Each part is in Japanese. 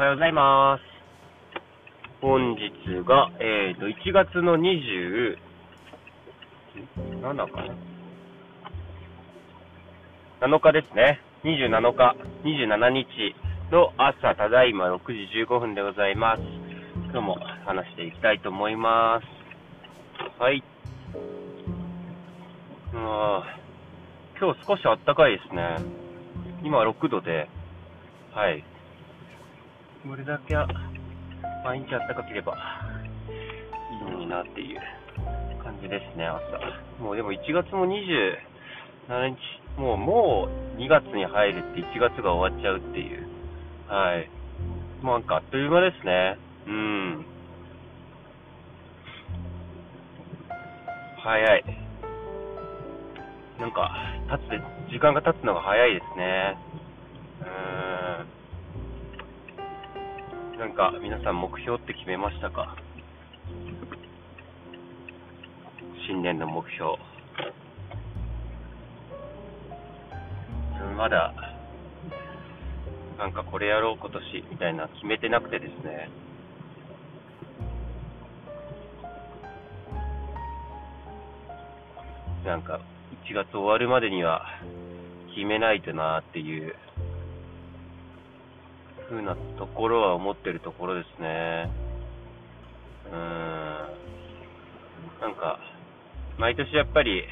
おはようございます。本日が、えーと、1月の27かな ?7 日ですね。27日、27日の朝、ただいま6時15分でございます。今日も話していきたいと思います。はい。あー今日少し暖かいですね。今6度で、はい。これだけ毎日暖かければいいのになっていう感じですね、朝。もうでも1月も27日、もう、もう2月に入るって1月が終わっちゃうっていう。はい。もうなんかあっという間ですね。うん。早い。なんか、経つで、時間が経つのが早いですね。なんか、皆さん目標って決めましたか？新年の目標。まだ、なんかこれやろう今年みたいな決めてなくてですね。なんか、1月終わるまでには決めないとなっていう風なところは思ってるところですね。うーん。なんか、毎年やっぱり、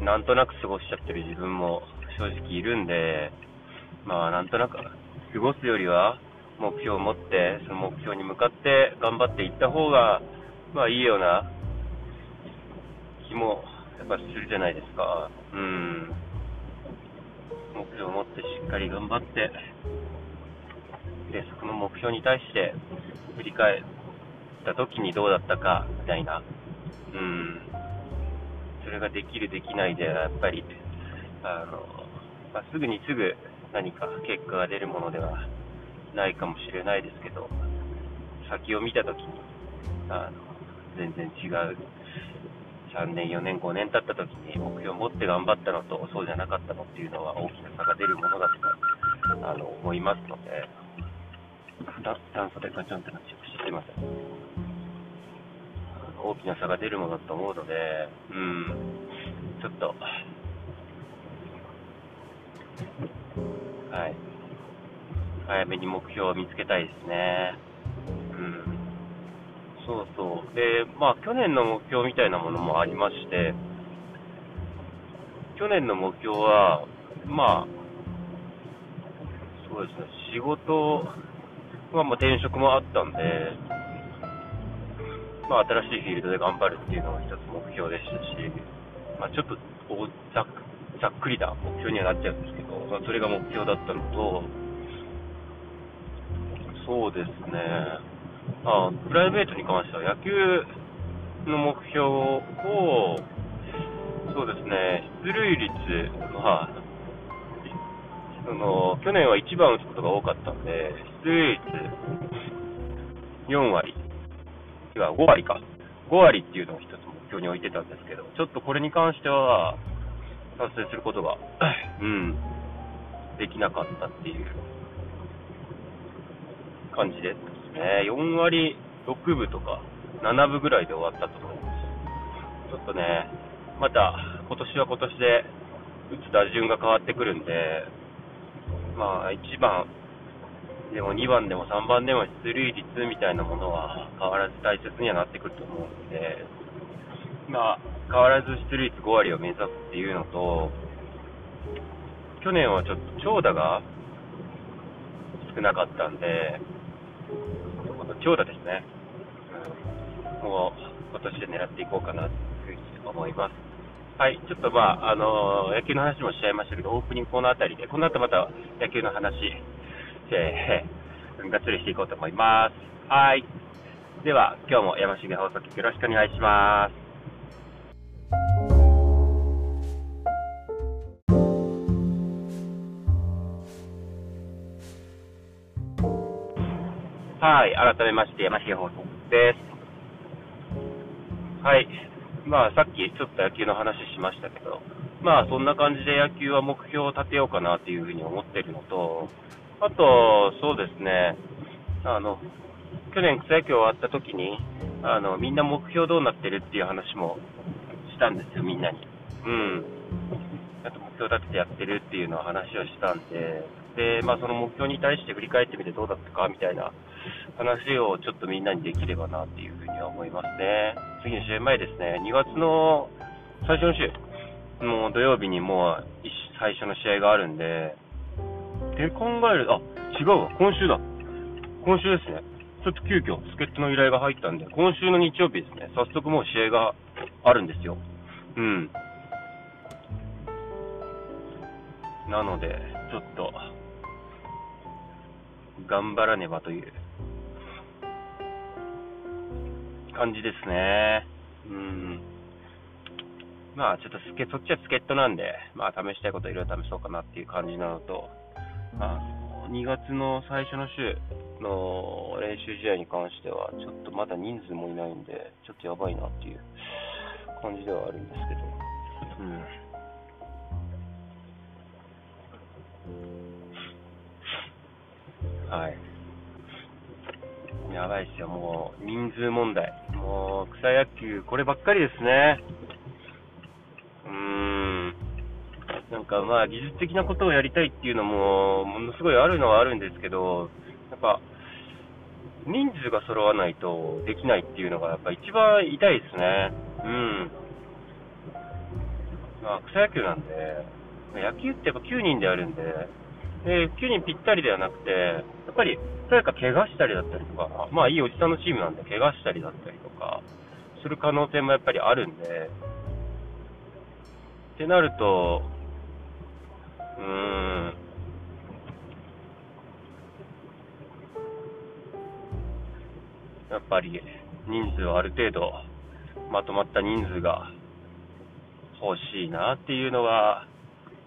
なんとなく過ごしちゃってる自分も正直いるんで、まあなんとなく過ごすよりは目標を持って、その目標に向かって頑張っていった方が、まあいいような気もやっぱするじゃないですか。うん。目標を持ってしっかり頑張って、で、その目標に対して振り返った時にどうだったか、みたいな。うん。それができる、できないでは、やっぱり、あの、まあ、すぐにすぐ何か結果が出るものではないかもしれないですけど、先を見た時に、あの、全然違う3年、4年、5年経った時に目標を持って頑張ったのとそうじゃなかったのっていうのは大きな差が出るものだとあの思いますので、だ炭素でガチョンってなっちゃうすいません。大きな差が出るものだと思うので、うん、ちょっと、はい。早めに目標を見つけたいですね。うん。そうそう。で、まあ、去年の目標みたいなものもありまして、去年の目標は、まあ、そうですね、仕事は、まあ、転職もあったんで、まあ、新しいフィールドで頑張るっていうのが一つ目標でしたし、まあ、ちょっとおざざっくりな目標にはなっちゃうんですけど、まあ、それが目標だったのと、そうですね、あプライベートに関しては野球の目標を、そうですね、出塁率は、その去年は1番打つことが多かったんで、出塁率4割、違う、5割か。5割っていうのを一つ目標に置いてたんですけど、ちょっとこれに関しては、達成することが、うん、できなかったっていう感じですね。4割6分とか7分ぐらいで終わったと思います。ちょっとね、また今年は今年で打つ打順が変わってくるんで、まあ1番でも2番でも3番でも出塁率みたいなものは変わらず大切にはなってくると思うので、まあ変わらず出塁率5割を目指すっていうのと、去年はちょっと長打が少なかったんで、長打ですね、うん、もう今年で狙っていこうかなというふうに思います。はい、ちょっとまあ、あの野球の話もしちゃいましたけど、オープニングこの辺りで、この後また野球の話、えー、がっつりしていこうと思います。はい。では、今日も山重放送局よろしくお願いします。はい、改めまして山重放送局です。はい。まあ、さっきちょっと野球の話しましたけど、まあ、そんな感じで野球は目標を立てようかなっていうふうに思ってるのと、あと、そうですね、あの、去年草野球終わった時に、あの、みんな目標どうなってるっていう話もしたんですよ、みんなに。うん。あと目標立ててやってるっていうのを話をしたんで、で、まあその目標に対して振り返ってみてどうだったかみたいな話をちょっとみんなにできればなっていうふうには思いますね。次の試合前ですね、2月の最初の週、もう土曜日にもう最初の試合があるんで、って考える、あ、違うわ、今週だ。今週ですね。ちょっと急遽、助っ人の依頼が入ったんで、今週の日曜日ですね、早速もう試合があるんですよ。うん。なので、ちょっと、頑張らねばという感じですね。うん。まあ、ちょっとスケ、そっちは助っ人なんで、まあ、試したいこといろいろ試そうかなっていう感じなのと、あ、2月の最初の週の練習試合に関しては、ちょっとまだ人数もいないんで、ちょっとやばいなっていう感じではあるんですけど、うん。はい。やばいっすよ、もう、人数問題。もう、草野球、こればっかりですね。うーん。なんかまあ、技術的なことをやりたいっていうのも、ものすごいあるのはあるんですけど、やっぱ、人数が揃わないとできないっていうのが、やっぱ一番痛いですね。うん。まあ、草野球なんで、野球ってやっぱ9人であるんで、で、9人ぴったりではなくて、やっぱり誰か怪我したりだったりとか、まあいいおじさんのチームなんで怪我したりだったりとか、する可能性もやっぱりあるんで、ってなると、うーん、やっぱり人数はある程度まとまった人数が欲しいなっていうのが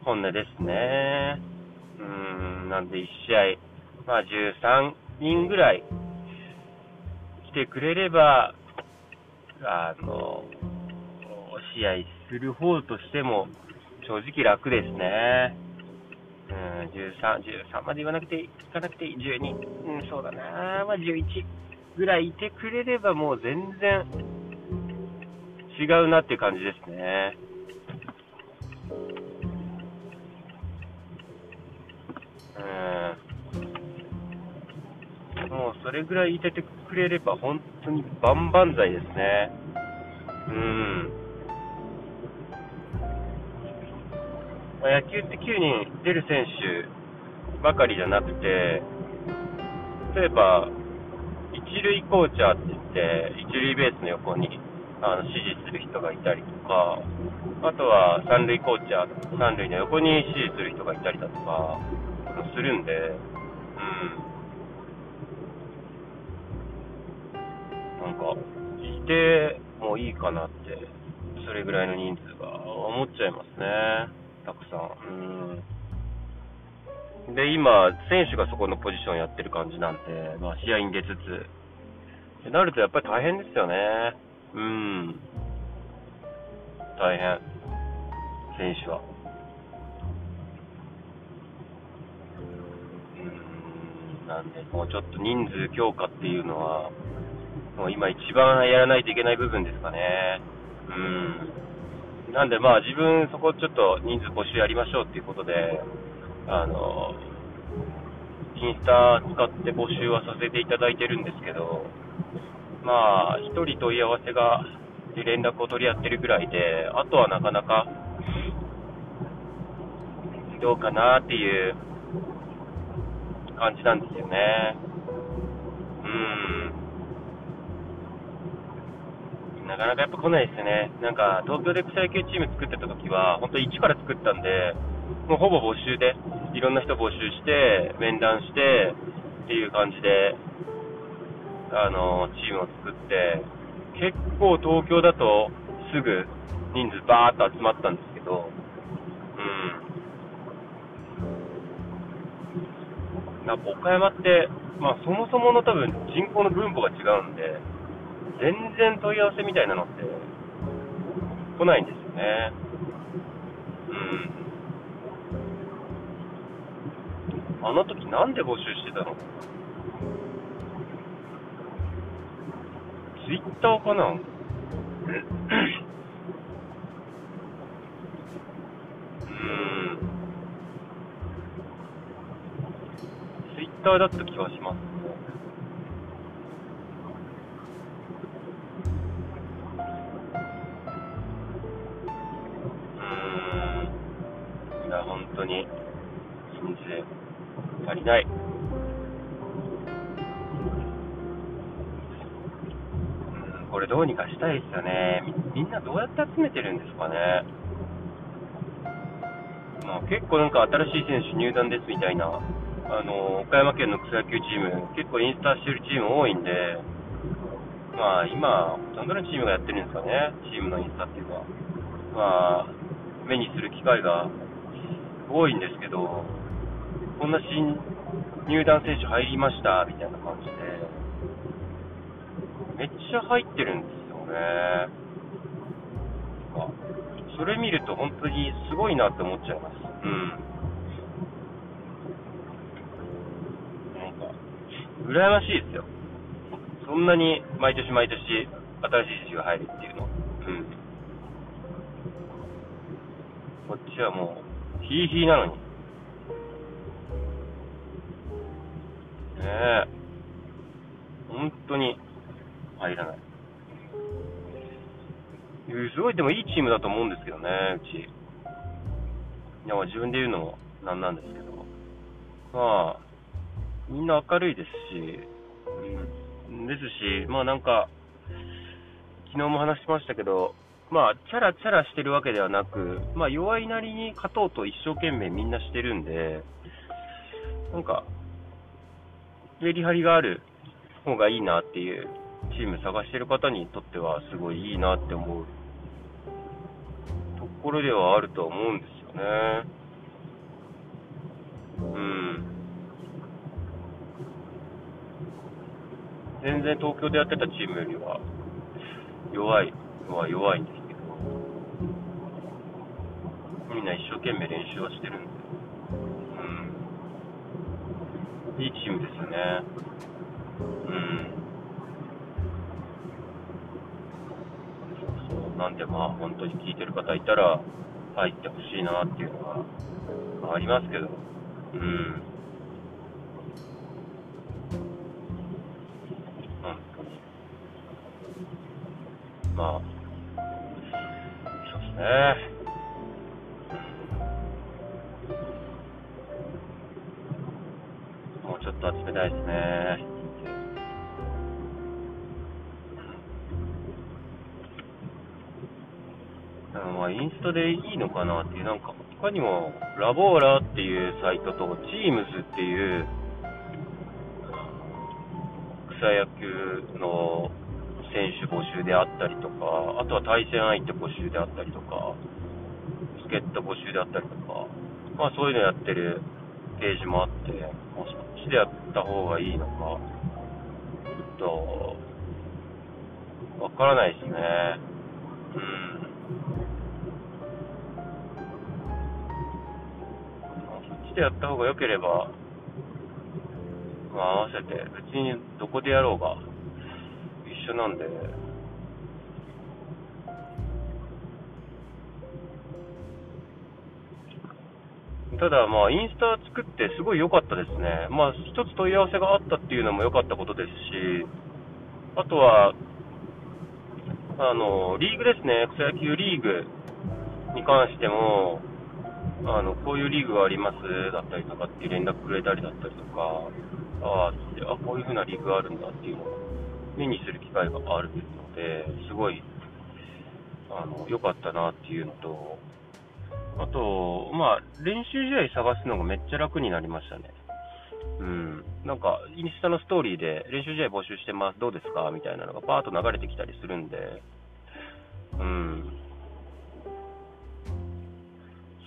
本音ですね。うん、なんで1試合、まあ13人ぐらい来てくれれば、あの、試合する方としても正直楽ですね。うん、13、13まで言わなくていかなくていい、12、うん、そうだな、まあ11ぐらいいてくれればもう全然違うなっていう感じですね。もうそれぐらいいててくれれば本当に万々歳ですね。うん。まあ、野球って9人出る選手ばかりじゃなくて、例えば、一塁コーチャーって言って、一塁ベースの横にあの指示する人がいたりとか、あとは三塁コーチャー、三塁の横に指示する人がいたりだとか、するんで、うん。なんか、いてもいいかなって、それぐらいの人数が思っちゃいますね。たくさん。うん。で、今、選手がそこのポジションやってる感じなんで、まあ、試合に出つつ、ってなるとやっぱり大変ですよね。うん。大変。選手は。なんで、もうちょっと人数強化っていうのは、もう今一番やらないといけない部分ですかね。うん。なんでまあ自分そこちょっと人数募集やりましょうっていうことで、あの、インスタ使って募集はさせていただいてるんですけど、まあ、一人問い合わせが、連絡を取り合ってるぐらいで、あとはなかなか、どうかなっていう感じなんですよね。うん。なかなかやっぱ来ないですね。なんか、東京で草野球チーム作ってた時は、本当一から作ったんで、もうほぼ募集で、いろんな人募集して、面談して、っていう感じで、あの、チームを作って、結構東京だとすぐ人数バーっと集まったんですけど、なんか岡山って、まあ、そもそもの多分人口の分母が違うんで、全然問い合わせみたいなのって来ないんですよね。うん。あの時なんで募集してたの？ツイッターかな？うん。ツイッターだった気がします。うーん。いや、本当に、人生、足りない。うんこれどうにかしたいですよね。みみんなどうやって集めてるんですかね。まあ、結構なんか新しい選手入団ですみたいな、あの、岡山県の草野球チーム、結構インスタしてるチーム多いんで、まあ今、ほとんどのチームがやってるんですかね、チームのインスタっていうか。まあ、目にする機会が多いんですけど、こんな新入団選手入りましたみたいな感じで、めっちゃ入ってるんですよね。それ見ると本当にすごいなって思っちゃいます。う。んか、羨ましいですよ。そんなに毎年毎年新しい選手が入るっていうの。うん。こっちはもう、ヒーヒーなのに。ねえ。本当に入らない。すごい、でもいいチームだと思うんですけどね、うち。いや、自分で言うのもなんなんですけど。まあ、みんな明るいですし、うん、ですし、まあなんか、昨日も話しましたけど、まあ、チャラチャラしてるわけではなく、まあ、弱いなりに勝とうと一生懸命みんなしてるんで、なんか、メリハリがある方がいいなっていうチーム探してる方にとってはすごいいいなって思うところではあると思うんですよね。うん。全然東京でやってたチームよりは弱いのは弱いんですけど、みんな一生懸命練習はしてるんで、うん。いいチームですよね。うん。そう。なんでまあ、本当に聞いてる方いたら、入ってほしいなっていうのは、ありますけど、うん。まあ、そうですね。もうちょっと集めたいですね。まあ、インスタでいいのかなっていう、なんか他にも、ラボーラっていうサイトと、チームズっていう、草野球の選手募集であったりとか、あとは対戦相手募集であったりとか、助っ人募集であったりとか、まあそういうのやってるページもあって、まあそっちでやった方がいいのか、ちょっと、わからないですね。うん。あそっちでやった方が良ければ、まあ合わせて、別にどこでやろうが緒なんで、ただ、まあ、インスタ作ってすごい良かったですね。まあ、一つ問い合わせがあったっていうのも良かったことですし、あとは、あの、リーグですね、草野球リーグに関しても、あの、こういうリーグがありますだったりとかっていう連絡くれたりだったりとか、ああ、こういう風なリーグがあるんだっていうのを目にする機会があるので、すごい、あの、良かったなっていうのと、あと、まあ、練習試合探すのがめっちゃ楽になりましたね。うん。なんか、インスタのストーリーで練習試合募集してます、どうですか？みたいなのがパーッと流れてきたりするんで、うん。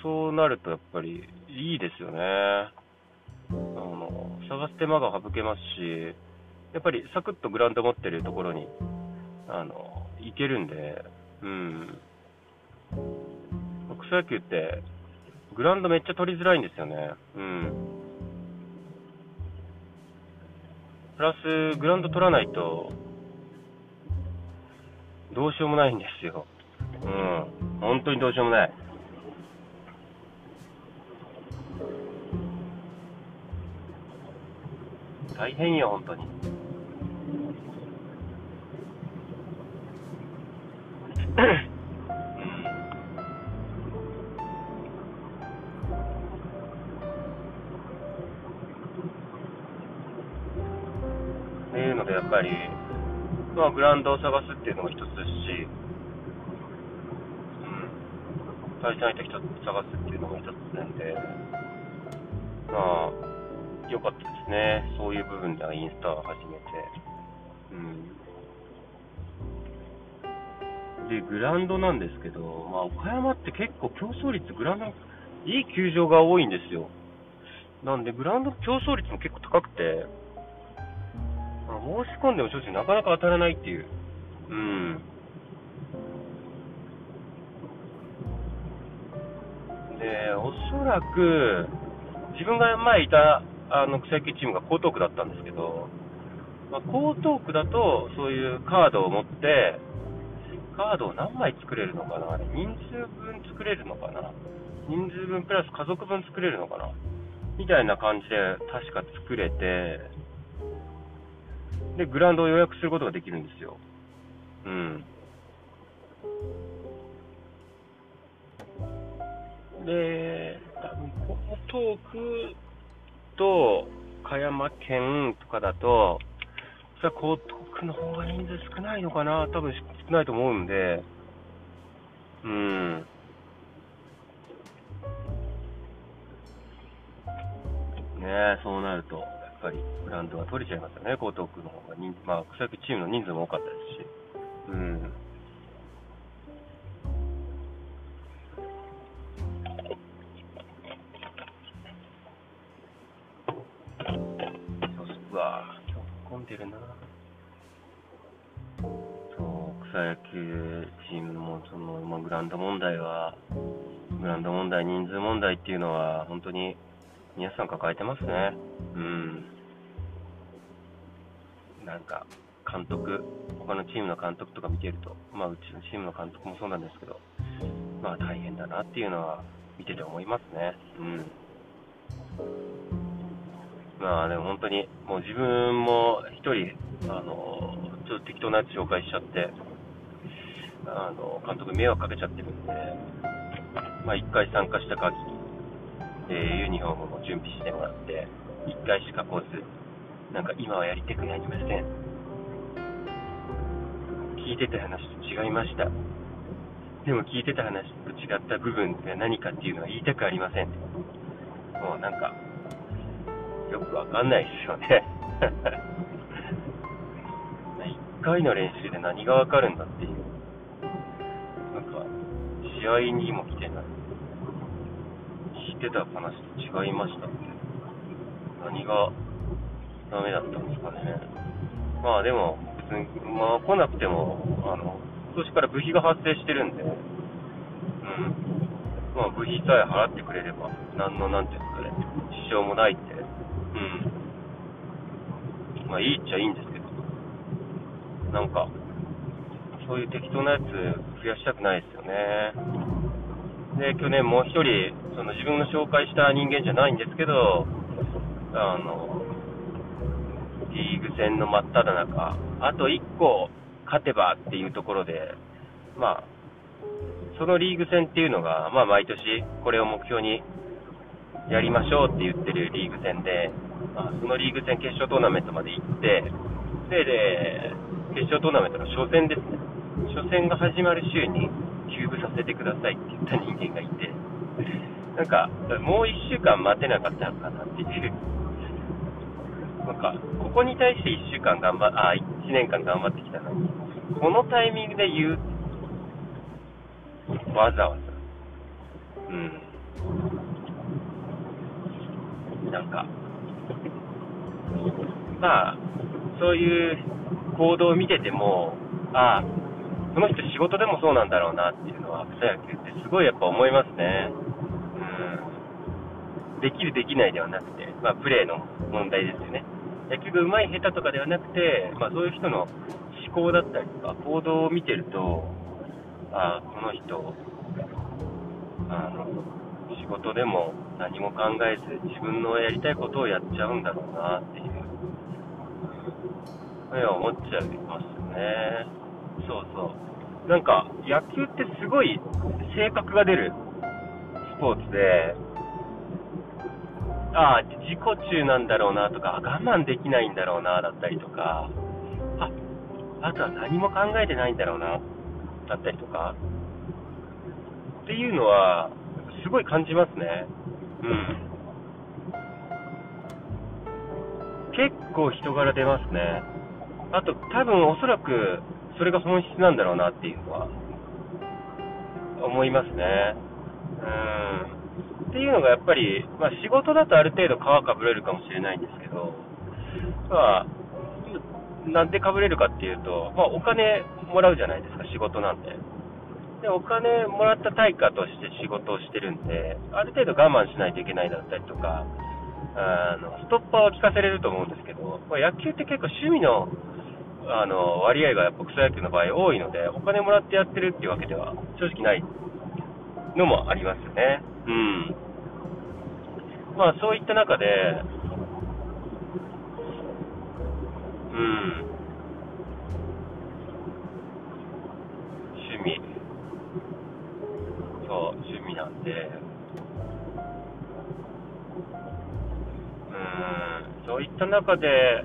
そうなるとやっぱりいいですよね。あの、探す手間が省けますし、やっぱりサクッとグラウンド持ってるところに、あの、行けるんで、うん。草野球って、グラウンドめっちゃ取りづらいんですよね。うん。プラス、グラウンド取らないと、どうしようもないんですよ。うん。本当にどうしようもない。大変よ、本当に。っていうので、やっぱり、まあ、グラウンドを探すっていうのも一つですし、うん、対戦相手一つ探すっていうのも一つなんで、まあ、良かったですね。そういう部分ではインスタを始めて。うん。で、グラウンドなんですけど、まあ、岡山って結構競争率、グラウンド、いい球場が多いんですよ。なんで、グラウンド競争率も結構高くて、まあ、申し込んでも正直なかなか当たらないっていう。うん。で、おそらく、自分が前いたあの草野球チームが江東区だったんですけど、まあ、江東区だとそういうカードを持って、カードを何枚作れるのかな？あれ、人数分作れるのかな？人数分プラス家族分作れるのかな？みたいな感じで確か作れて、で、グラウンドを予約することができるんですよ。うん。で、多分、江東区と、岡山県とかだと、それは区の方が人数少ないのかな？多分少ないと思うんで、うん。ね、そうなると、やっぱりグランドが取れちゃいますよね、江東区の方が人、まあ、草野チームの人数も多かったですし。うん。てるな。草野球チームのその、まあ、グラウンド問題は、グラウンド問題、人数問題っていうのは、本当に皆さん抱えてますね。うん。なんか、監督、他のチームの監督とか見てると、まあ、うちのチームの監督もそうなんですけど、まあ、大変だなっていうのは見てて思いますね。うん。まあでも本当に、もう自分も一人、あの、ちょっと適当なやつ紹介しちゃって、あの、監督迷惑かけちゃってるんで、まあ一回参加した限り、えー、ユニフォームも準備してもらって、一回しか来ず、なんか今はやりたくなりません。聞いてた話と違いました。でも聞いてた話と違った部分が何かっていうのは言いたくありません。もうなんか、よくわかんないですよね 1回の練習で何がわかるんだっていう。なんか、試合にも来てない。知ってた話と違いました。何がダメだったんですかね。まあでも、別に、まあ来なくても、あの、今年から部費が発生してるんで、うん。まあ部費さえ払ってくれれば、何の、なんていうんですかね、支障もないってうん。まあ、いいっちゃいいんですけど、なんか、そういう適当なやつ増やしたくないですよね。で、去年もう一人、その自分の紹介した人間じゃないんですけど、あの、リーグ戦の真っ只中、あと1個勝てばっていうところで、まあ、そのリーグ戦っていうのが、まあ毎年これを目標にやりましょうって言ってるリーグ戦で、まあ、そのリーグ戦決勝トーナメントまで行って、で、で決勝トーナメントの初戦ですね。初戦が始まる週に休部させてくださいって言った人間がいて、なんか、もう1週間待てなかったのかなっていう。なんか、ここに対して1週間頑張あ、1年間頑張ってきたのに、このタイミングで言う、わざわざ。うん。なんか、まあ、そういう行動を見てても、ああ、この人仕事でもそうなんだろうなっていうのは、草野球ってすごいやっぱ思いますね。うん。できるできないではなくて、まあ、プレーの問題ですよね。野球が上手い下手とかではなくて、まあ、そういう人の思考だったりとか行動を見てるとああこの人あの仕事でも何も考えず自分のやりたいことをやっちゃうんだろうなっていうふうに思っちゃいますねそうそうなんか野球ってすごい性格が出るスポーツでああ、自己中なんだろうなとか、我慢できないんだろうなだったりとか、あ、あとは何も考えてないんだろうなだったりとか、っていうのは、すごい感じますね。うん。結構人柄出ますね。あと、多分おそらく、それが本質なんだろうなっていうのは、思いますね。うん。っていうのがやっぱり、まあ、仕事だとある程度皮かぶれるかもしれないんですけど、まあ、なんでかぶれるかっていうと、まあ、お金もらうじゃないですか、仕事なんで。で、お金もらった対価として仕事をしてるんで、ある程度我慢しないといけないだったりとか、あのストッパーは効かせれると思うんですけど、まあ、野球って結構趣味のあの割合がやっぱ草野球の場合多いので、お金もらってやってるっていうわけでは正直ないのもありますよね。うん。まあそういった中で、うん。趣味。そう、趣味なんで、うん、そういった中で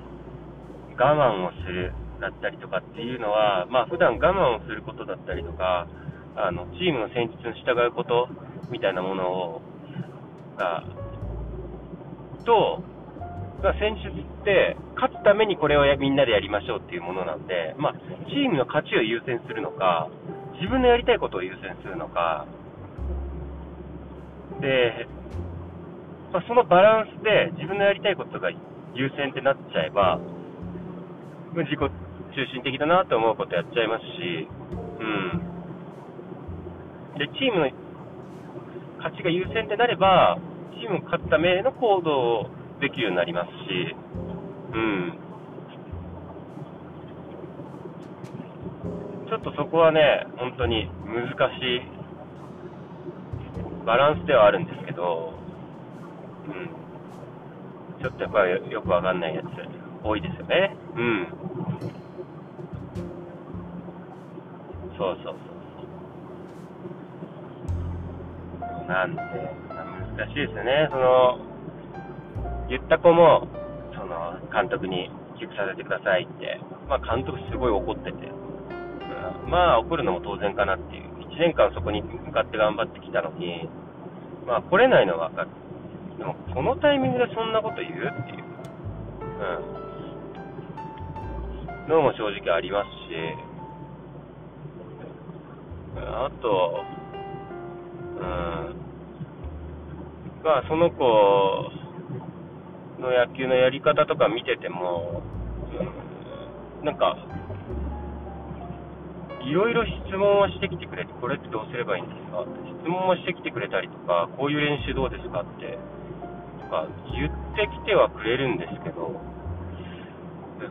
我慢をするだったりとかっていうのは、まあ普段我慢をすることだったりとか、あのチームの戦術に従うことみたいなものをがと、まあ、戦術って勝つためにこれをみんなでやりましょうっていうものなんで、まあ、チームの勝ちを優先するのか自分のやりたいことを優先するのかで、まあ、そのバランスで自分のやりたいことが優先ってなっちゃえば自己中心的だなと思うことやっちゃいますし、うん、で、チームの勝ちが優先ってなれば、チームが勝つための行動をできるようになりますし、うん。ちょっとそこはね、本当に難しいバランスではあるんですけど、うん。ちょっとやっぱりよくわかんないやつ多いですよね。うん。そうそうそう。なんで、難しいですよね。その、言った子も、その、監督に寄付させてくださいって、まあ監督すごい怒ってて、うん、まあ怒るのも当然かなっていう。1年間そこに向かって頑張ってきたのに、まあ来れないのは分かる。でも、このタイミングでそんなこと言うっていう。うん。のも正直ありますし、あと、うんまあ、その子の野球のやり方とか見てても、なんか、いろいろ質問はしてきてくれて、これってどうすればいいんですか？って質問はしてきてくれたりとか、こういう練習どうですかって、とか言ってきてはくれるんですけど、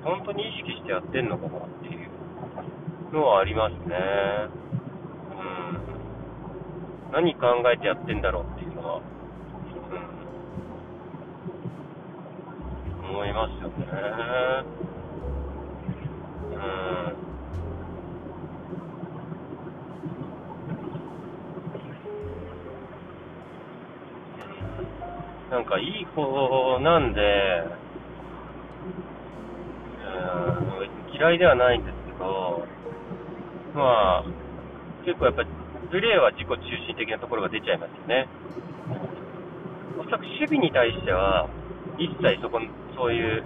本当に意識してやってんのかなっていうのはありますね。何考えてやってんだろうっていうのは、うん思いますよね。うん。なんかいい子なんで、うん、嫌いではないんですけど、まあ、結構やっぱり、プレーは自己中心的なところが出ちゃいますよね。おそらく守備に対しては、一切そこそういう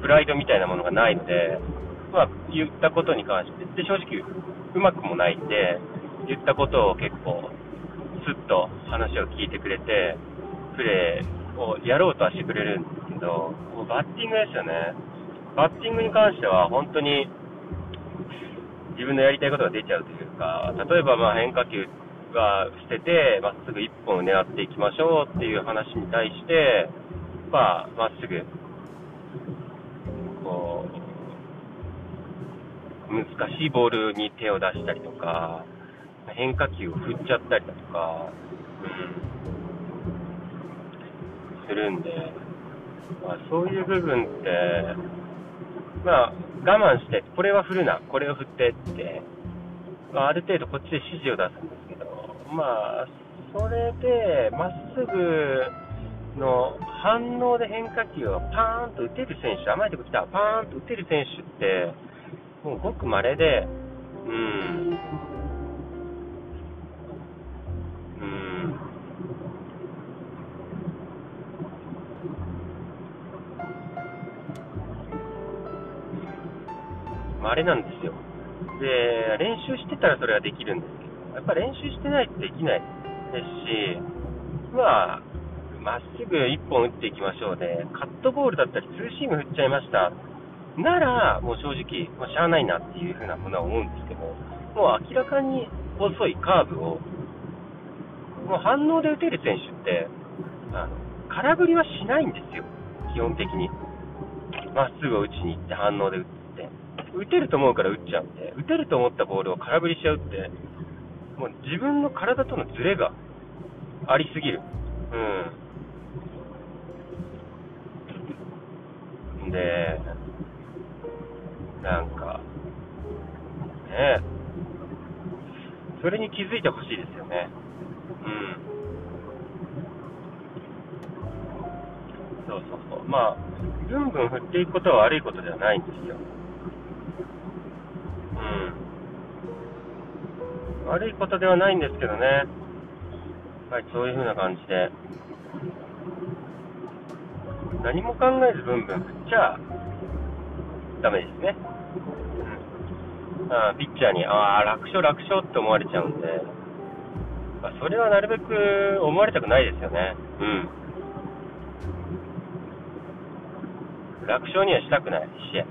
プライドみたいなものがないので、まあ、言ったことに関して、で正直、うまくもないんで、言ったことを結構、すっと話を聞いてくれて、プレーをやろうとはしてくれるんですけど、もうバッティングですよね。バッティングに関しては、本当に自分のやりたいことが出ちゃうというか、例えばまあ変化球が捨てて、まっすぐ1本狙っていきましょうっていう話に対して、まあ、まっすぐ、こう、難しいボールに手を出したりとか、変化球を振っちゃったりだとか、するんで、まあ、そういう部分って、まあ、我慢して、これは振るな、これを振ってって、まあ、ある程度こっちで指示を出すんですけど、まあ、それで、まっすぐの反応で変化球をパーンと打てる選手、甘いとこ来たパーンと打てる選手って、もうごく稀で、うん、うん、稀なんですよ。で、練習してたらそれはできるんですけど、やっぱ練習してないとできないですし、まあ、まっすぐ1本打っていきましょうで、カットボールだったり、ツーシーム振っちゃいました。なら、もう正直、まあ、しゃあないなっていう風なものは思うんですけど、もう明らかに遅いカーブを、もう反応で打てる選手って、あの空振りはしないんですよ、基本的に。まっすぐを打ちに行って反応で打って。打てると思うから打っちゃうんで、打てると思ったボールを空振りしちゃうって、もう自分の体とのズレがありすぎる。うん。で、なんか、ねそれに気づいてほしいですよね。うん。そうそうそう。まあ、ぐんぐん振っていくことは悪いことではないんですよ。うん。悪いことではないんですけどね。はい、そういう風な感じで、何も考えずブンブン振っちゃダメですね。あピッチャーに、ああ、楽勝、楽勝って思われちゃうんで、まあ、それはなるべく思われたくないですよね。うん。楽勝にはしたくない、試合。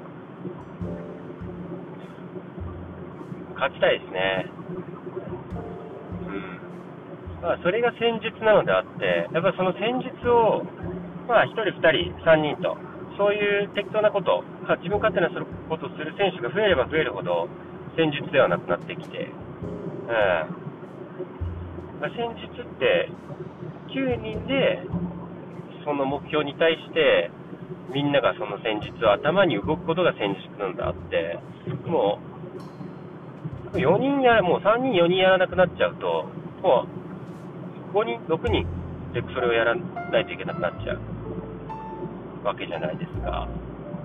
勝ちたいですね。うん。まあ、それが戦術なのであって、やっぱその戦術を、まあ、1人、2人、3人と、そういう適当なこと、自分勝手なことをする選手が増えれば増えるほど、戦術ではなくなってきて、うんまあ、戦術って9人でその目標に対してみんながその戦術を頭に動くことが戦術なんだってもう4人やもう3人4人やらなくなっちゃうともう5人6人でそれをやらないといけなくなっちゃうわけじゃないですか、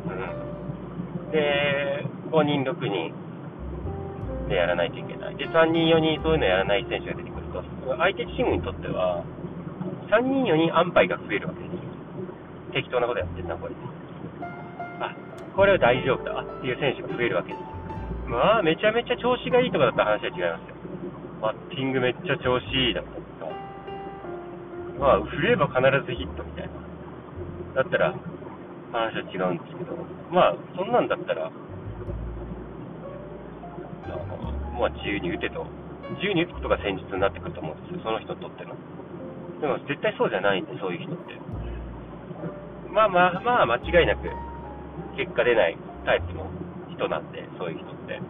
うん、で5人6人でやらないといけない。で、3人、4人そういうのやらない選手が出てくると、相手チームにとっては、3人、4人安牌が増えるわけですよ。適当なことやってるな、これ。あ、これは大丈夫だっていう選手が増えるわけですよ。まあ、めちゃめちゃ調子がいいとかだったら話は違いますよ。バッティングめっちゃ調子いいだったとか、まあ、振れば必ずヒットみたいな。だったら、話は違うんですけど、まあ、そんなんだったら、まあ、自由に打てと、自由に打つことが戦術になってくると思うんですよ、その人にとっての。でも絶対そうじゃないんで、そういう人って。まあまあまあ、間違いなく結果出ないタイプの人なんで、そういう人って。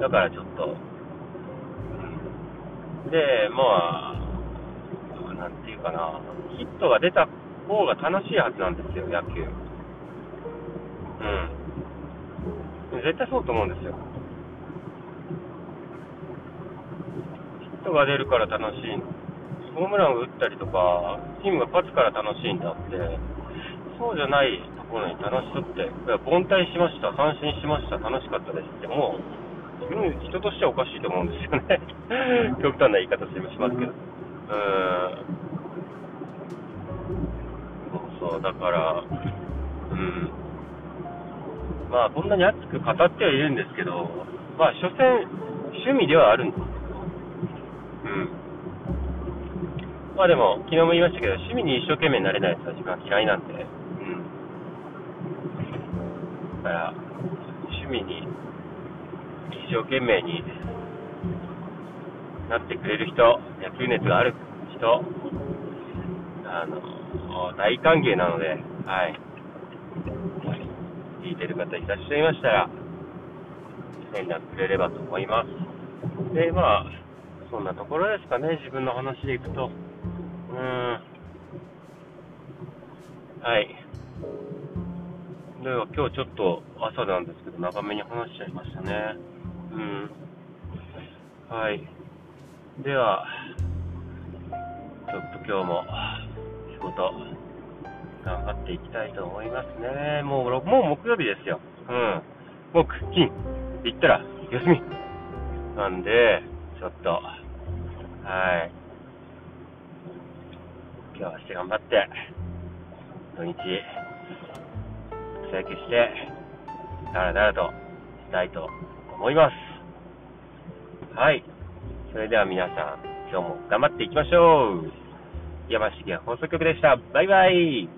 だからちょっと、で、まあ、なんていうかな、ヒットが出た方が楽しいはずなんですよ、野球。うん。絶対そうと思うんですよ。ヒットが出るから楽しい。ホームランを打ったりとか、チームが勝つから楽しいんだって、そうじゃないころに楽しさって、凡退しました、三振しました、楽しかったですって、もう、人としてはおかしいと思うんですよね。極端な言い方しますけど。うーん。そうそう、だから、うん。まあ、こんなに熱く語ってはいるんですけど、まあ、所詮、趣味ではあるんですよ。うん。まあでも、昨日も言いましたけど、趣味に一生懸命になれないやつは自分は嫌いなんで、から、趣味に一生懸命になってくれる人、野球熱がある人、あの、大歓迎なので、はい。聞いてる方いらっしゃいましたら、連絡くれればと思います。で、まあ、そんなところですかね、自分の話でいくと。うーん。はい。では、今日ちょっと朝なんですけど、長めに話しちゃいましたね。うん。はい。では、ちょっと今日も仕事、頑張っていきたいと思いますね。もう、もう木曜日ですよ。うん。木、金、行ったら休み。なんで、ちょっと、はい。今日はして頑張って、土日、草野球して、だらだらとしたいと思います。はい。それでは皆さん、今日も頑張っていきましょう。山重放送局でした。バイバイ。